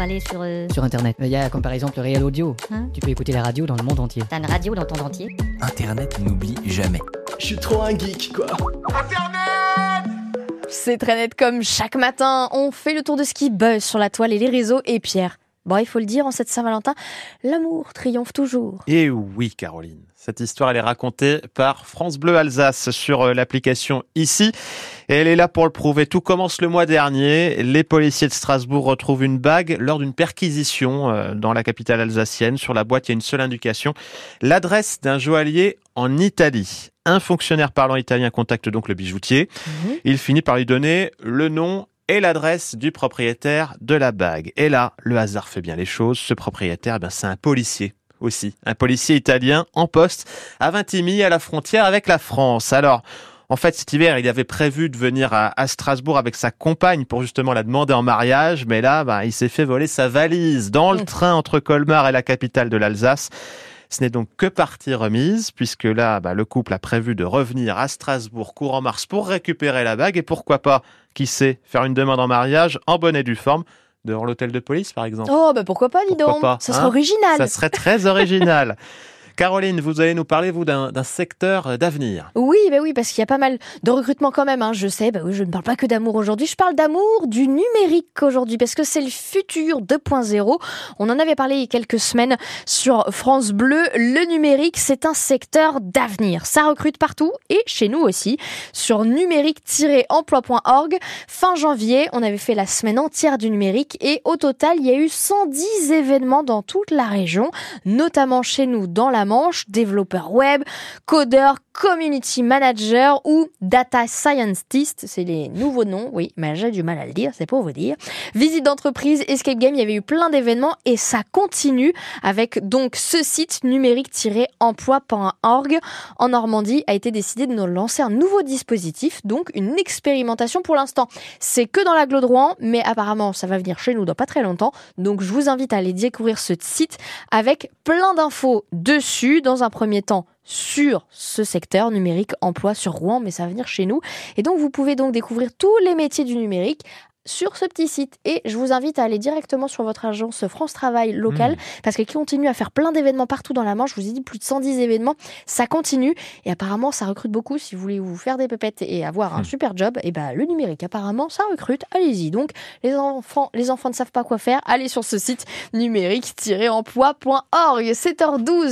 pour aller sur... euh, Sur internet, il y a comme par exemple le réel audio. Hein tu peux écouter la radio dans le monde entier. T'as une radio dans ton dentier Internet n'oublie jamais. Je suis trop un geek, quoi. C'est très net comme chaque matin, on fait le tour de ce qui buzz sur la toile et les réseaux. Et Pierre, bon, il faut le dire, en cette Saint-Valentin, l'amour triomphe toujours. Et oui, Caroline. Cette histoire, elle est racontée par France Bleu Alsace sur euh, l'application ici. Et elle est là pour le prouver. Tout commence le mois dernier. Les policiers de Strasbourg retrouvent une bague lors d'une perquisition euh, dans la capitale alsacienne. Sur la boîte, il y a une seule indication. L'adresse d'un joaillier en Italie. Un fonctionnaire parlant italien contacte donc le bijoutier. Il finit par lui donner le nom et l'adresse du propriétaire de la bague. Et là, le hasard fait bien les choses. Ce propriétaire, eh c'est un policier aussi. Un policier italien en poste à Vintimille, à la frontière avec la France. Alors, en fait, cet hiver, il avait prévu de venir à, à Strasbourg avec sa compagne pour justement la demander en mariage, mais là, bah, il s'est fait voler sa valise dans le Mmh. train entre Colmar et la capitale de l'Alsace. Ce n'est donc que partie remise, puisque là, bah, le couple a prévu de revenir à Strasbourg courant mars pour récupérer la bague et pourquoi pas, qui sait, faire une demande en mariage en bonne et due forme devant l'hôtel de police, par exemple. Oh, bah pourquoi pas, dis Pourquoi donc. pas, Ça hein serait original. Ça serait très original. Caroline, vous allez nous parler, vous, d'un secteur d'avenir. Oui, bah oui, parce qu'il y a pas mal de recrutement quand même. Hein. Je sais, bah je ne parle pas que d'amour aujourd'hui. Je parle d'amour du numérique aujourd'hui, parce que c'est le futur 2.0. On en avait parlé il y a quelques semaines sur France Bleu. Le numérique, c'est un secteur d'avenir. Ça recrute partout et chez nous aussi. Sur numérique-emploi.org, fin janvier, on avait fait la semaine entière du numérique et au total, il y a eu 110 événements dans toute la région, notamment chez nous dans la Manche, développeurs web, codeur, community manager ou data scientist, c'est les nouveaux noms, oui, mais j'ai du mal à le dire, c'est pour vous dire. Visite d'entreprise, escape game, il y avait eu plein d'événements et ça continue avec donc ce site numérique-emploi.org en Normandie a été décidé de nous lancer un nouveau dispositif, donc une expérimentation pour l'instant. C'est que dans l'agglo de Rouen, mais apparemment ça va venir chez nous dans pas très longtemps, donc je vous invite à aller découvrir ce site avec plein d'infos dessus dans un premier temps sur ce secteur numérique emploi sur Rouen, mais ça va venir chez nous. Et donc, vous pouvez donc découvrir tous les métiers du numérique sur ce petit site. Et je vous invite à aller directement sur votre agence France Travail locale, parce qu'elle continue à faire plein d'événements partout dans la Manche. Je vous ai dit plus de 110 événements. Ça continue. Et apparemment, ça recrute beaucoup. Si vous voulez vous faire des pépettes et avoir un super job, et ben, le numérique, apparemment, ça recrute. Allez-y. Donc, les enfants, les enfants ne savent pas quoi faire. Allez sur ce site numérique-emploi.org. 7h12.